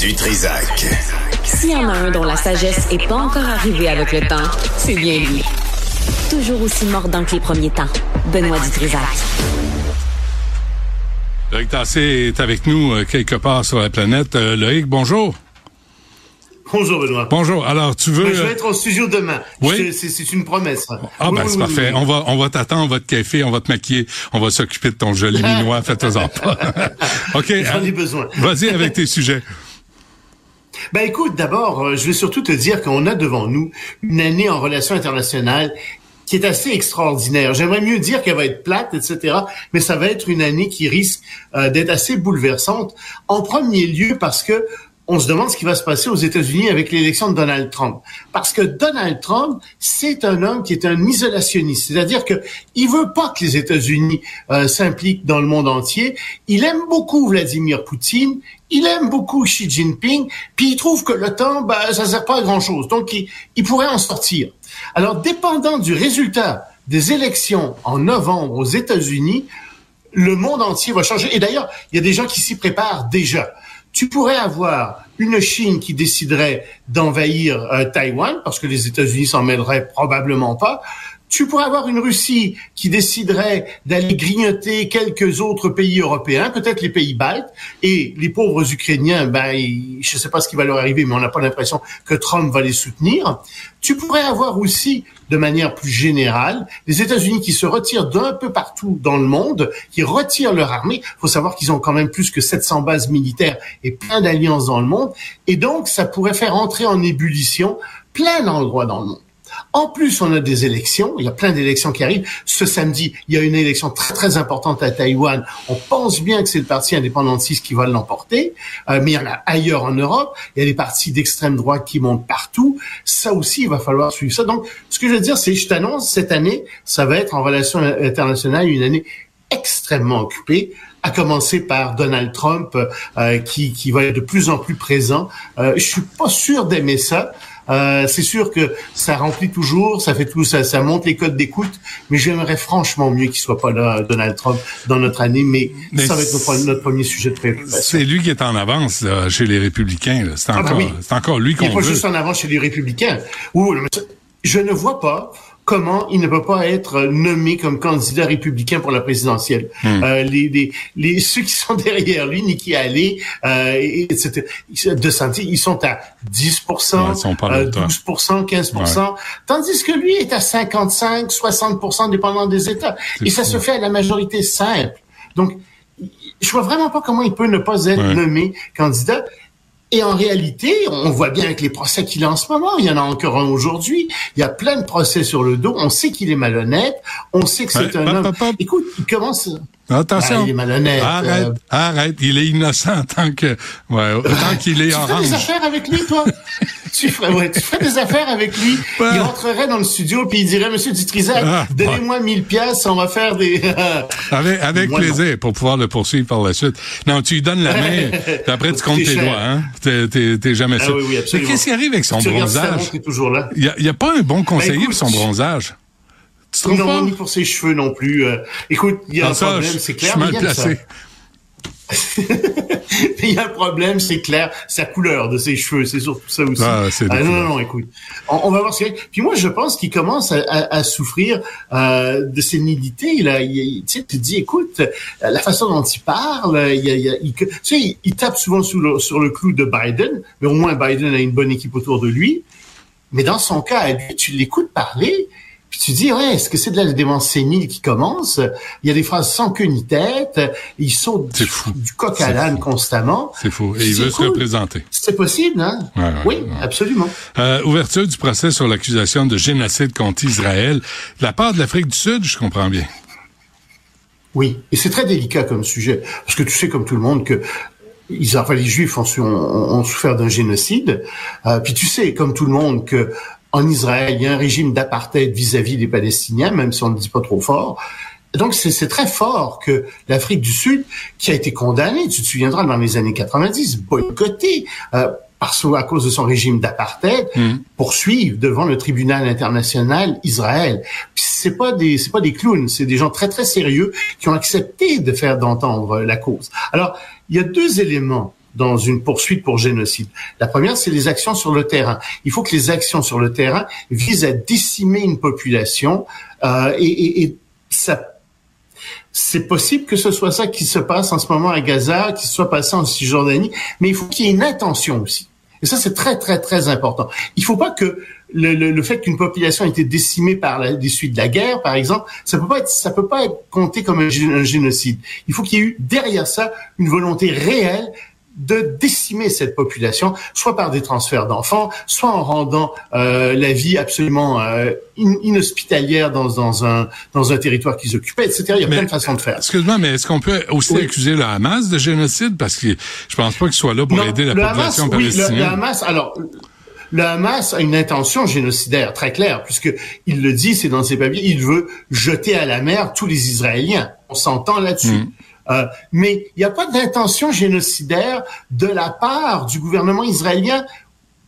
Du Trisac. S'il y en a un dont la sagesse est pas encore arrivée avec le temps, c'est bien lui. Toujours aussi mordant que les premiers temps. Benoît Dutrisac. Loïc Tassé est avec nous euh, quelque part sur la planète. Euh, Loïc, bonjour. Bonjour Benoît. Bonjour. Alors, tu veux... Ben, je vais être au studio demain. Oui? C'est une promesse. Ah Oui, ben oui, c'est oui, parfait. oui. On va on va t'attendre, on va te café, on va te maquiller, on va s'occuper de ton joli minois. Fais-toi-en pas. OK. J'en ai hein, besoin. Vas-y avec tes sujets. Ben écoute, d'abord, euh, je vais surtout te dire qu'on a devant nous une année en relations internationales qui est assez extraordinaire. J'aimerais mieux dire qu'elle va être plate, etc., mais ça va être une année qui risque euh, d'être assez bouleversante. En premier lieu parce que on se demande ce qui va se passer aux États-Unis avec l'élection de Donald Trump. Parce que Donald Trump, c'est un homme qui est un isolationniste. C'est-à-dire que il veut pas que les États-Unis euh, s'impliquent dans le monde entier. Il aime beaucoup Vladimir Poutine. Il aime beaucoup Xi Jinping. Puis il trouve que l'OTAN, ben, ça sert pas à grand-chose. Donc, il pourrait en sortir. Alors, dépendant du résultat des élections en novembre aux États-Unis, le monde entier va changer. Et d'ailleurs, il y a des gens qui s'y préparent déjà. Tu pourrais avoir une Chine qui déciderait d'envahir euh, Taïwan, parce que les États-Unis s'en mêleraient probablement pas. Tu pourrais avoir une Russie qui déciderait d'aller grignoter quelques autres pays européens, peut-être les pays baltes, et les pauvres Ukrainiens, ben, je ne sais pas ce qui va leur arriver, mais on n'a pas l'impression que Trump va les soutenir. Tu pourrais avoir aussi, de manière plus générale, les États-Unis qui se retirent d'un peu partout dans le monde, qui retirent leur armée. Il faut savoir qu'ils ont quand même plus que 700 bases militaires et plein d'alliances dans le monde. Et donc, ça pourrait faire entrer en ébullition plein d'endroits dans le monde. En plus, on a des élections. Il y a plein d'élections qui arrivent. Ce samedi, il y a une élection très très importante à Taïwan. On pense bien que c'est le parti indépendantiste qui va l'emporter, Euh, mais il y en a ailleurs en Europe. Il y a des partis d'extrême droite qui montent partout. Ça aussi, il va falloir suivre ça. Donc, ce que je veux dire, c'est, je t'annonce, cette année, ça va être en relations internationales une année extrêmement occupée à commencer par Donald Trump, euh, qui, qui va être de plus en plus présent. Euh, je suis pas sûr d'aimer ça. Euh, c'est sûr que ça remplit toujours, ça fait tout, ça, ça monte les codes d'écoute, mais j'aimerais franchement mieux qu'il soit pas là, Donald Trump, dans notre année, mais, Mais ça va être notre, notre premier sujet de préoccupation. C'est lui qui est en avance là, chez les républicains. Ah, ben oui. c'est encore lui Il qu'on n'est pas veut. juste en avant chez les républicains. Ouh, je ne vois pas comment il ne peut pas être nommé comme candidat républicain pour la présidentielle. Hmm. Euh, les, les, les, ceux qui sont derrière lui, Nikki Haley, euh, et- etc., de santé, ils sont à 10 Ouais, ils sont pas euh, longtemps. 12% 15% tandis que lui est à 55 60% dépendant des États. Et ça fou. se fait à la majorité simple. Donc, je vois vraiment pas comment il peut ne pas être Ouais. nommé candidat. Et en réalité, on voit bien avec les procès qu'il a en ce moment, il y en a encore un aujourd'hui, il y a plein de procès sur le dos, on sait qu'il est malhonnête, on sait que c'est un homme... Écoute, il commence... Attention. Ah, il est malhonnête. Arrête, Euh, arrête. Il est innocent en tant que, ouais, autant qu'il est tu ferais des orange. affaires avec lui, toi? tu, ferais, ouais, tu ferais des affaires avec lui. Ouais. Il rentrerait dans le studio puis il dirait, Monsieur Dutrisac, Ah, donnez-moi 1000 pièces, on va faire des... Avec, avec Moi, non. plaisir pour pouvoir le poursuivre par la suite. Non, tu lui donnes la main, puis après tu comptes T'es cher. doigts, hein. T'es, jamais Ah sûr. oui, Mais qu'est-ce qui arrive avec son tu bronzage? il est toujours là. Il y a, y a pas un bon conseiller écoute, pour son bronzage. Tu Non, pas? ni pour ses cheveux non plus. Euh, écoute, il y a Ah, un ça, problème, je- c'est je clair. suis mal ça. il y a un problème, c'est clair, sa couleur de ses cheveux, c'est surtout ça aussi. Ah, c'est non, non, non, écoute, on, on va voir ce qu'il y a. Puis moi, je pense qu'il commence à, à- à souffrir euh, de sénilité. Là, il, tu sais, tu te dis, écoute, euh, la façon dont il parle, euh, il, il tu sais, il, tape souvent sous le- sur le clou de Biden, mais au moins Biden a une bonne équipe autour de lui. Mais dans son cas, lui, tu l'écoutes parler, puis tu dis, ouais, est-ce que c'est de la démence sénile qui commence? Il y a des phrases sans queue ni tête, ils sont C'est du, fou. du coq à l'âne constamment. C'est fou. Et il veut se représenter. C'est possible, hein? Ouais, ouais, oui, ouais. absolument. Euh, ouverture du procès sur l'accusation de génocide contre Israël. De la part de l'Afrique du Sud, je comprends bien. Oui, et c'est très délicat comme sujet, parce que tu sais comme tout le monde que ils, enfin, les Juifs ont, su- ont, ont souffert d'un génocide, Euh, puis tu sais comme tout le monde que en Israël il y a un régime d'apartheid vis-à-vis des Palestiniens, même si on ne le dit pas trop fort. Donc c'est c'est très fort que l'Afrique du Sud, qui a été condamnée, tu te souviendras dans les années 90, boycottée euh, parce à cause de son régime d'apartheid, poursuive devant le tribunal international Israël. Puis c'est pas des c'est pas des clowns, c'est des gens très très sérieux qui ont accepté de faire d'entendre la cause. Alors il y a deux éléments dans une poursuite pour génocide. La première, c'est les actions sur le terrain. Il faut que les actions sur le terrain visent à décimer une population euh, et, et, et ça c'est possible que ce soit ça qui se passe en ce moment à Gaza, qui soit passé en Cisjordanie, mais il faut qu'il y ait une intention aussi. Et ça, c'est très, très, très important. Il faut pas que le, le, le fait qu'une population ait été décimée par la, des suites de la guerre, par exemple, ça peut pas être, ça peut pas être compté comme un génocide. Il faut qu'il y ait eu derrière ça une volonté réelle de décimer cette population, soit par des transferts d'enfants, soit en rendant euh, la vie absolument euh, inhospitalière dans, dans, un, dans un territoire qu'ils occupaient, etc. Il y a plein de façons de faire. Excuse-moi, mais est-ce qu'on peut aussi accuser le Hamas de génocide? Parce que je pense pas qu'il soit là pour aider la population palestinienne. Oui, le, le Hamas, alors... Le Hamas a une intention génocidaire très claire, puisque il le dit, c'est dans ses papiers, il veut jeter à la mer tous les Israéliens. On s'entend là-dessus. Mm. Euh, mais il n'y a pas d'intention génocidaire de la part du gouvernement israélien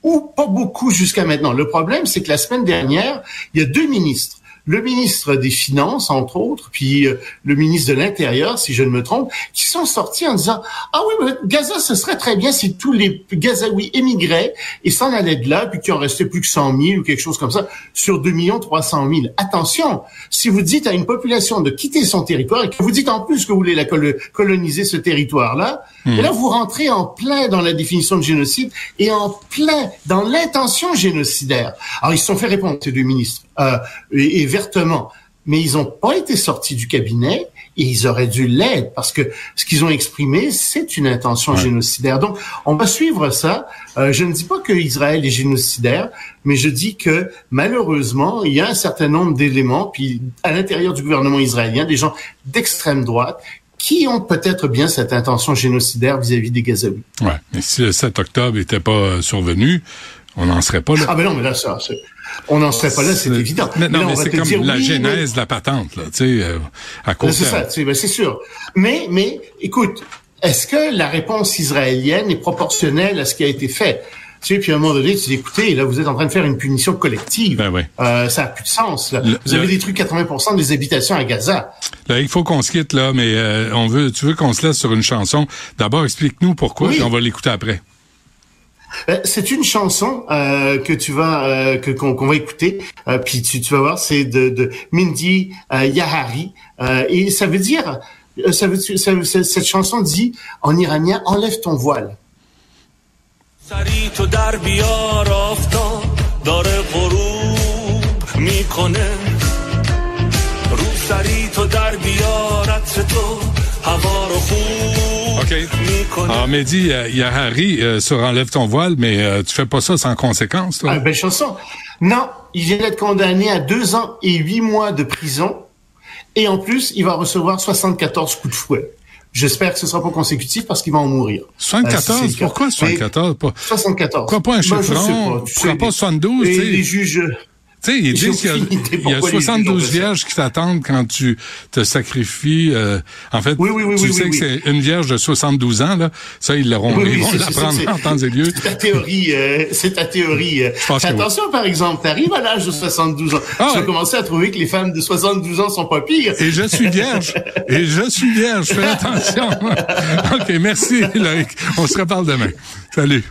ou pas beaucoup jusqu'à maintenant. Le problème, c'est que la semaine dernière, il y a deux ministres le ministre des Finances, entre autres, puis euh, le ministre de l'Intérieur, si je ne me trompe, qui sont sortis en disant ah oui, mais Gaza, ce serait très bien si tous les Gazaouis émigraient et s'en allaient de là, puis qu'il en restait plus que 100 000 ou quelque chose comme ça sur 2 300 000. Attention, si vous dites à une population de quitter son territoire et que vous dites en plus que vous voulez la coloniser ce territoire-là, et là vous rentrez en plein dans la définition de génocide et en plein dans l'intention génocidaire. Alors ils se sont fait répondre ces deux ministres euh, et, et vertement. Mais ils n'ont pas été sortis du cabinet et ils auraient dû l'être parce que ce qu'ils ont exprimé, c'est une intention génocidaire. Donc, on va suivre ça. Euh, je ne dis pas que Israël est génocidaire, mais je dis que malheureusement, il y a un certain nombre d'éléments, puis à l'intérieur du gouvernement israélien, des gens d'extrême droite qui ont peut-être bien cette intention génocidaire vis-à-vis des Gazaouis. Ouais, mais si le 7 octobre n'était pas survenu, on n'en serait pas là. Ah ben non, mais là, ça, on n'en serait pas là, c'est évident. Mais, non, mais, c'est comme la genèse de la patente, là, tu sais, euh, à cause C'est ça, ben, c'est sûr. Mais, mais, écoute, est-ce que la réponse israélienne est proportionnelle à ce qui a été fait? Tu sais, puis à un moment donné, tu dis, écoutez, là, vous êtes en train de faire une punition collective. Ben oui. euh, ça n'a plus de sens. Là. vous avez détruit 80% des habitations à Gaza. Là, il faut qu'on se quitte, là, mais euh, on veut, tu veux qu'on se laisse sur une chanson? D'abord, explique-nous pourquoi, et on va l'écouter après. Euh, c'est une chanson euh, que tu vas euh, que qu'on va écouter, puis tu, vas voir, c'est de, Mindy Yahari. Et ça veut dire ça, cette chanson dit en iranien enlève ton voile. OK. Alors, Mehdi, il y a Harry euh, sur Enlève ton voile, mais euh, tu fais pas ça sans conséquence, toi? Ah, belle chanson. Non, il vient d'être condamné à deux ans et huit mois de prison. Et en plus, il va recevoir 74 coups de fouet. J'espère que ce sera pas consécutif parce qu'il va en mourir. 74? Euh, Pourquoi 74? 74. Pourquoi pas un chiffron? Ben, Pourquoi pas 72? Et les juges... Tu sais, ils disent qu'il y a, 72 vierges qui t'attendent quand tu te sacrifies. Euh, en fait, oui, oui, oui, tu sais que c'est une vierge de 72 ans, là. Ça, ils l'auront, ils vont l'apprendre en temps et lieu. C'est ta théorie, euh, c'est ta théorie. Euh. Attention, par exemple, tu arrives à l'âge de 72 ans. Ah, tu vas commencer à trouver que les femmes de 72 ans sont pas pires. Et je suis vierge. et je suis vierge. Fais attention. OK, merci, Loïc. On se reparle demain. Salut.